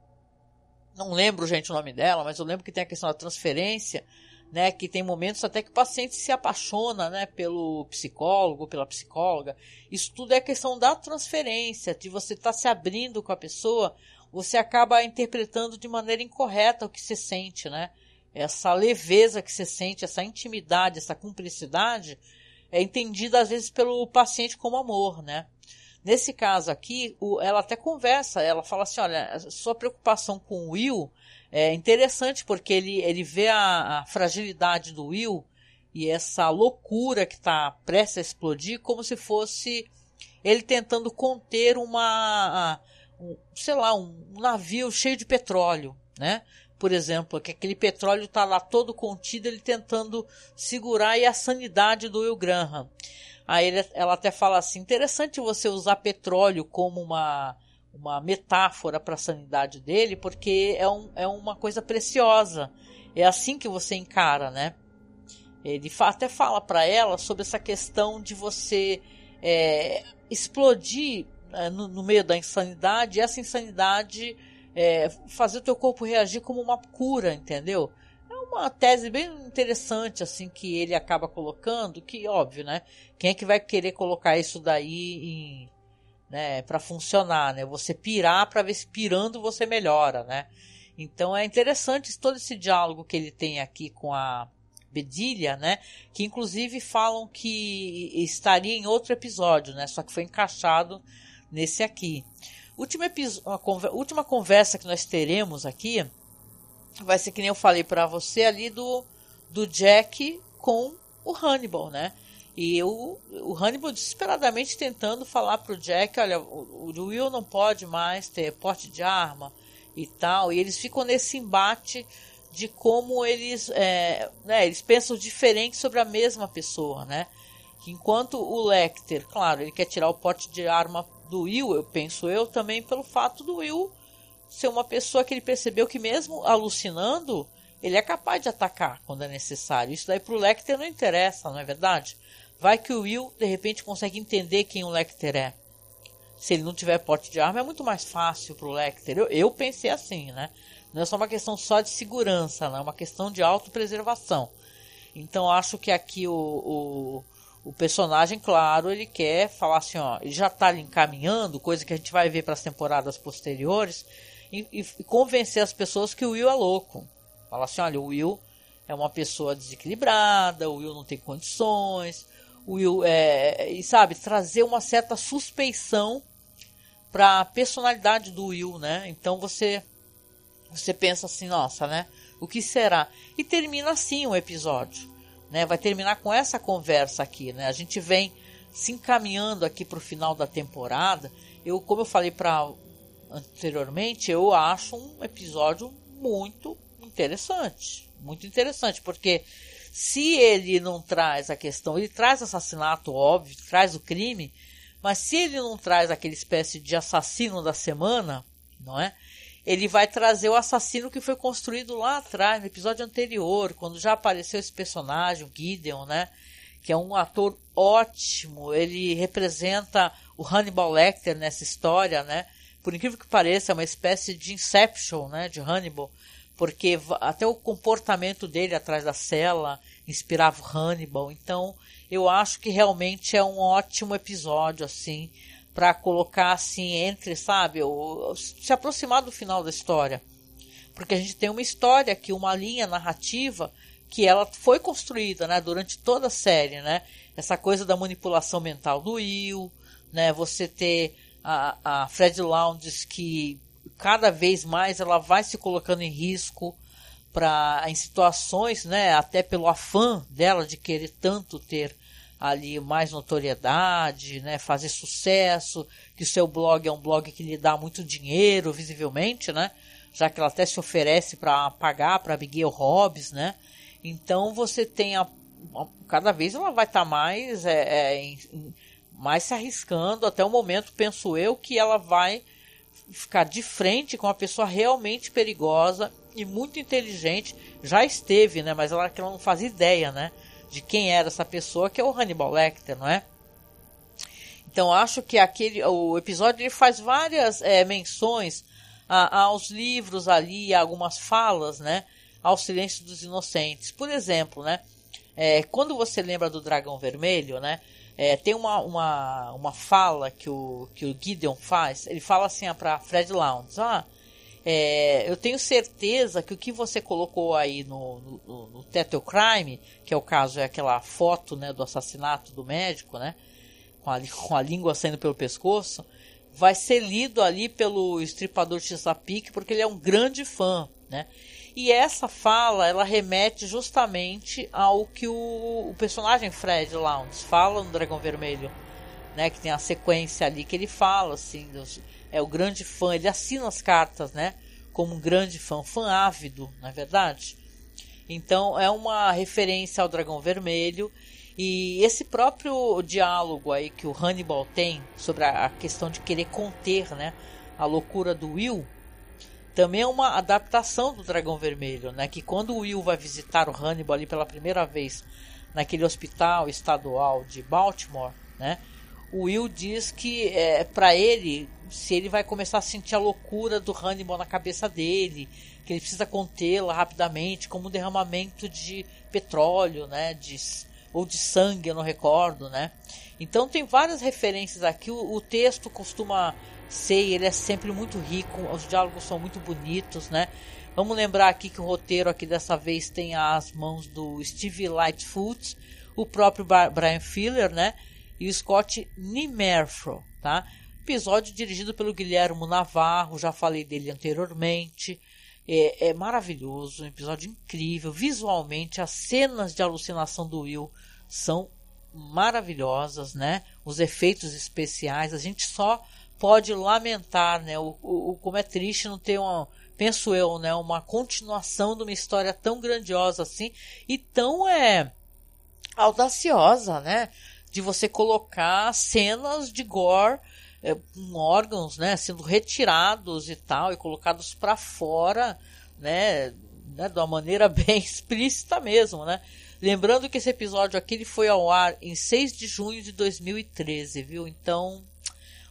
não lembro, gente, o nome dela, mas eu lembro que tem a questão da transferência, né, que tem momentos até que o paciente se apaixona, né, pelo psicólogo, pela psicóloga. Isso tudo é questão da transferência, de você estar tá se abrindo com a pessoa, você acaba interpretando de maneira incorreta o que você sente, né? Essa leveza que você sente, essa intimidade, essa cumplicidade, é entendida às vezes pelo paciente como amor, né? Nesse caso aqui, ela até conversa, ela fala assim, olha, sua preocupação com o Will é interessante porque ele, ele vê a, a fragilidade do Will e essa loucura que está prestes a explodir como se fosse ele tentando conter uma, um, sei lá, um navio cheio de petróleo, né? Por exemplo, que aquele petróleo está lá todo contido, ele tentando segurar e a sanidade do Will Graham. Aí ele, ela até fala assim: interessante você usar petróleo como uma, uma metáfora para a sanidade dele, porque é, um, é uma coisa preciosa. É assim que você encara, né? Ele até fala para ela sobre essa questão de você é, explodir é, no, no, meio da insanidade, e essa insanidade é, fazer o teu corpo reagir como uma cura, entendeu? uma tese bem interessante assim que ele acaba colocando, que óbvio, né? Quem é que vai querer colocar isso daí em, né, para funcionar, né? Você pirar para ver se pirando você melhora, né? Então é interessante todo esse diálogo que ele tem aqui com a Bedilha, né? Que inclusive falam que estaria em outro episódio, né? Só que foi encaixado nesse aqui. Última, última conversa que nós teremos aqui vai ser que nem eu falei para você ali do, do Jack com o Hannibal, né? E o, o Hannibal desesperadamente tentando falar pro Jack, olha, o, o Will não pode mais ter porte de arma e tal. E eles ficam nesse embate de como eles, é, né, eles pensam diferente sobre a mesma pessoa, né? Enquanto o Lecter, claro, ele quer tirar o pote de arma do Will, eu penso eu também pelo fato do Will ser uma pessoa que ele percebeu que mesmo alucinando, ele é capaz de atacar quando é necessário. Isso daí pro Lecter não interessa, não é verdade? Vai que o Will de repente consegue entender quem o Lecter é. Se ele não tiver porte de arma, é muito mais fácil pro Lecter. Eu, eu pensei assim, né? Não é só uma questão só de segurança, não é uma questão de autopreservação. Então acho que aqui o, o o personagem, claro, ele quer falar assim, ó, ele já está encaminhando, coisa que a gente vai ver para as temporadas posteriores, e, e, convencer as pessoas que o Will é louco. Fala assim, olha, o Will é uma pessoa desequilibrada, o Will não tem condições, Will é, e sabe, trazer uma certa suspeição para a personalidade do Will, né? Então você você pensa assim, nossa, né? O que será? E termina assim o episódio né? Vai terminar com essa conversa aqui, né? A gente vem se encaminhando aqui para o final da temporada. Eu, como eu falei para anteriormente, eu acho um episódio muito interessante, muito interessante, porque se ele não traz a questão, ele traz assassinato óbvio, traz o crime, mas se ele não traz aquele espécie de assassino da semana, não é? ele vai trazer o assassino que foi construído lá atrás, no episódio anterior, quando já apareceu esse personagem, o Gideon, né? Que é um ator ótimo. Ele representa o Hannibal Lecter nessa história, né? Por incrível que pareça, é uma espécie de Inception, né? De Hannibal. Porque até o comportamento dele atrás da cela inspirava o Hannibal. Então, eu acho que realmente é um ótimo episódio, assim para colocar assim entre, sabe, ou, se aproximar do final da história. Porque a gente tem uma história aqui, uma linha narrativa que ela foi construída, né, durante toda a série, né? Essa coisa da manipulação mental do Will, né? Você ter a, a Fred Lounges que cada vez mais ela vai se colocando em risco para em situações, né, até pelo afã dela de querer tanto ter ali mais notoriedade, né, fazer sucesso, que o seu blog é um blog que lhe dá muito dinheiro, visivelmente, né, já que ela até se oferece para pagar para Abigail Hobbs, né, então você tem a, a cada vez ela vai estar tá mais é, é, em, mais se arriscando até o momento, penso eu, que ela vai ficar de frente com uma pessoa realmente perigosa e muito inteligente. Já esteve, né? Mas ela, ela não faz ideia, né? de quem era essa pessoa, que é o Hannibal Lecter, não é? Então acho que aquele o episódio ele faz várias é, menções a, aos livros ali, algumas falas, né? Ao Silêncio dos Inocentes. Por exemplo, né? É, quando você lembra do Dragão Vermelho, né? É, tem uma, uma, uma fala que o, que o Gideon faz. Ele fala assim para Fred Lounge: Ah, é, eu tenho certeza que o que você colocou aí no, no, no Tettle Crime, que é o caso, é aquela foto né, do assassinato do médico, né, com a, com a língua saindo pelo pescoço, vai ser lido ali pelo estripador Chesapeake, porque ele é um grande fã, né? E essa fala, ela remete justamente ao que o, o personagem Fred Lounge fala no Dragão Vermelho, né? Que tem a sequência ali que ele fala, assim, dos, é o grande fã, ele assina as cartas, né? Como um grande fã, fã ávido, na é verdade. Então é uma referência ao Dragão Vermelho e esse próprio diálogo aí que o Hannibal tem sobre a questão de querer conter, né, a loucura do Will, também é uma adaptação do Dragão Vermelho, né? Que quando o Will vai visitar o Hannibal ali pela primeira vez naquele hospital estadual de Baltimore, né? O Will diz que é, para ele se ele vai começar a sentir a loucura do Hannibal na cabeça dele, que ele precisa contê-la rapidamente, como um derramamento de petróleo, né, de, ou de sangue, eu não recordo, né. Então tem várias referências aqui. O, o texto costuma ser, ele é sempre muito rico, os diálogos são muito bonitos, né. Vamos lembrar aqui que o roteiro aqui dessa vez tem as mãos do Steve Lightfoot, o próprio Brian Filler, né, e o Scott Nimerfro, tá? Episódio dirigido pelo Guilhermo Navarro, já falei dele anteriormente. É, é, maravilhoso, um episódio incrível. Visualmente, as cenas de alucinação do Will são maravilhosas, né? Os efeitos especiais, a gente só pode lamentar, né? O, o, como é triste não ter uma, penso eu, né? Uma continuação de uma história tão grandiosa assim e tão é audaciosa, né? de você colocar cenas de gore é, órgãos, né, sendo retirados e tal e colocados para fora, né, né, de uma maneira *laughs* bem explícita mesmo, né? Lembrando que esse episódio aqui ele foi ao ar em 6 de junho de 2013, viu? Então,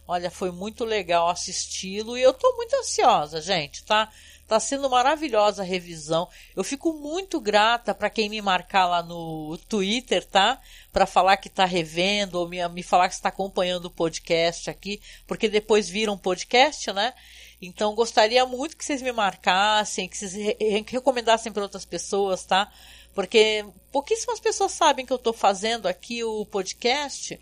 olha, foi muito legal assisti-lo e eu tô muito ansiosa, gente, tá? Tá sendo maravilhosa a revisão. Eu fico muito grata para quem me marcar lá no Twitter, tá? Para falar que tá revendo ou me, me falar que está acompanhando o podcast aqui, porque depois viram um podcast, né? Então gostaria muito que vocês me marcassem, que vocês re recomendassem para outras pessoas, tá? Porque pouquíssimas pessoas sabem que eu estou fazendo aqui o podcast.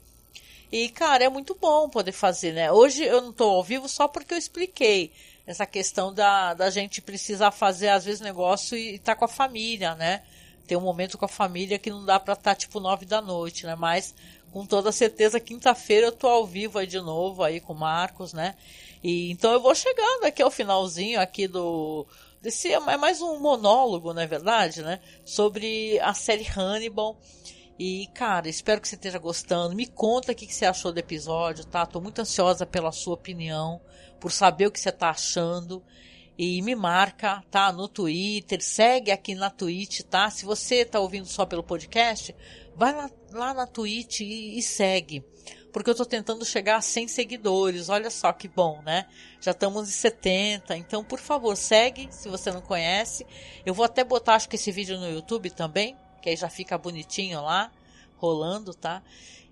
E, cara, é muito bom poder fazer, né? Hoje eu não estou ao vivo só porque eu expliquei essa questão da, da gente precisar fazer, às vezes, negócio e estar tá com a família, né? Tem um momento com a família que não dá para estar, tá, tipo, nove da noite, né? Mas, com toda certeza, quinta-feira eu tô ao vivo aí de novo, aí com o Marcos, né? E, então eu vou chegando aqui ao finalzinho aqui do... Desse, é mais um monólogo, não é verdade, né? Sobre a série Hannibal. E, cara, espero que você esteja gostando. Me conta o que você achou do episódio, tá? Tô muito ansiosa pela sua opinião por saber o que você está achando. E me marca, tá? No Twitter, segue aqui na Twitch, tá? Se você está ouvindo só pelo podcast, vai lá, lá na Twitch e, e segue. Porque eu estou tentando chegar a 100 seguidores. Olha só que bom, né? Já estamos em 70. Então, por favor, segue se você não conhece. Eu vou até botar, acho que esse vídeo no YouTube também, que aí já fica bonitinho lá, rolando, tá?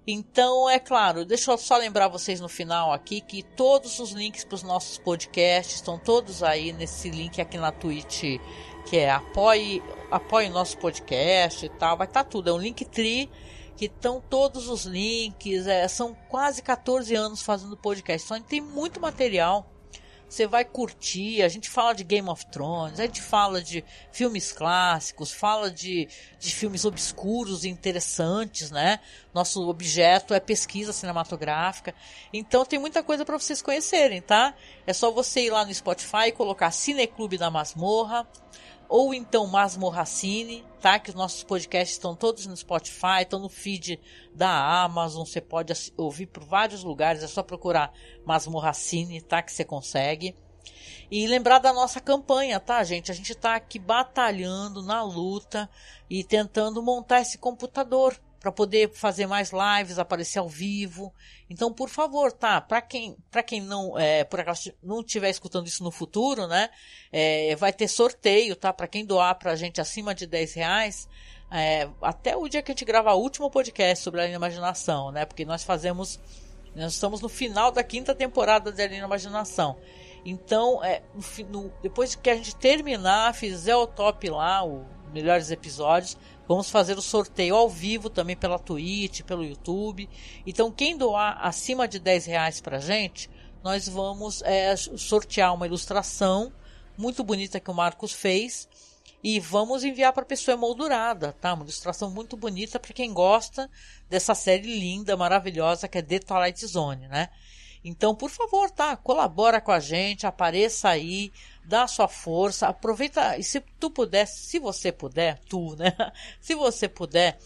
Então, é claro, deixa eu só lembrar vocês no final aqui que todos os links para os nossos podcasts estão todos aí nesse link aqui na Twitch, que é apoie, apoie nosso podcast e tal. Vai estar tá tudo, é um link tri que estão todos os links. É, são quase 14 anos fazendo podcast, então tem muito material você vai curtir. A gente fala de Game of Thrones, a gente fala de filmes clássicos, fala de, de filmes obscuros e interessantes, né? Nosso objeto é pesquisa cinematográfica. Então tem muita coisa para vocês conhecerem, tá? É só você ir lá no Spotify e colocar Cineclube da Masmorra ou então Masmorracine, tá? Que os nossos podcasts estão todos no Spotify, estão no feed da Amazon, você pode ouvir por vários lugares, é só procurar Masmorracine, tá? Que você consegue. E lembrar da nossa campanha, tá, gente? A gente está aqui batalhando na luta e tentando montar esse computador para poder fazer mais lives, aparecer ao vivo. Então, por favor, tá? Para quem, para quem não, é, por acaso não estiver escutando isso no futuro, né? É, vai ter sorteio, tá? Para quem doar para a gente acima de 10 reais, é, até o dia que a gente gravar o último podcast sobre a imaginação, né? Porque nós fazemos, nós estamos no final da quinta temporada de Alien Imaginação. Então, é, no, depois que a gente terminar, fizer o top lá, os melhores episódios, Vamos fazer o sorteio ao vivo também pela Twitch, pelo YouTube. Então, quem doar acima de 10 reais pra gente, nós vamos é, sortear uma ilustração muito bonita que o Marcos fez e vamos enviar para a pessoa emoldurada, tá? Uma ilustração muito bonita para quem gosta dessa série linda, maravilhosa que é The Twilight Zone, né? Então, por favor, tá? Colabora com a gente, apareça aí, dá sua força, aproveita e se tu puder, se você puder, tu, né? *laughs* Se você puder,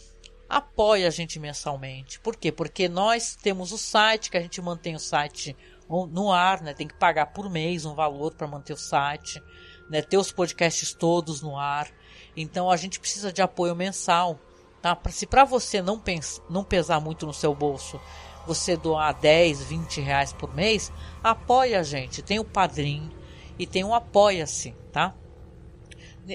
apoia a gente mensalmente. Por quê? Porque nós temos o site, que a gente mantém o site no ar, né? Tem que pagar por mês um valor para manter o site, né? Ter os podcasts todos no ar. Então a gente precisa de apoio mensal, tá? Se para você não, pens não pesar muito no seu bolso você doar 10, 20 reais por mês, apoia a gente. Tem o Padrim e tem o Apoia-se, tá?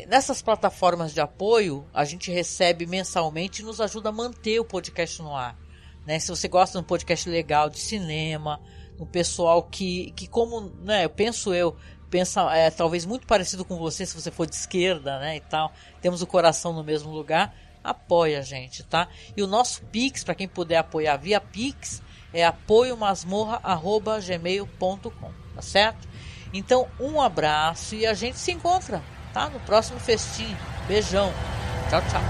Nessas plataformas de apoio, a gente recebe mensalmente e nos ajuda a manter o podcast no ar. Né? Se você gosta de um podcast legal de cinema, um pessoal que, que como, né, eu penso eu, pensa é, talvez muito parecido com você se você for de esquerda, né, e tal, temos o coração no mesmo lugar, apoia a gente, tá? E o nosso Pix, para quem puder apoiar via Pix, é apoiomasmorra.gmail.com, tá certo? Então, um abraço e a gente se encontra, tá? No próximo festim. Beijão. Tchau, tchau.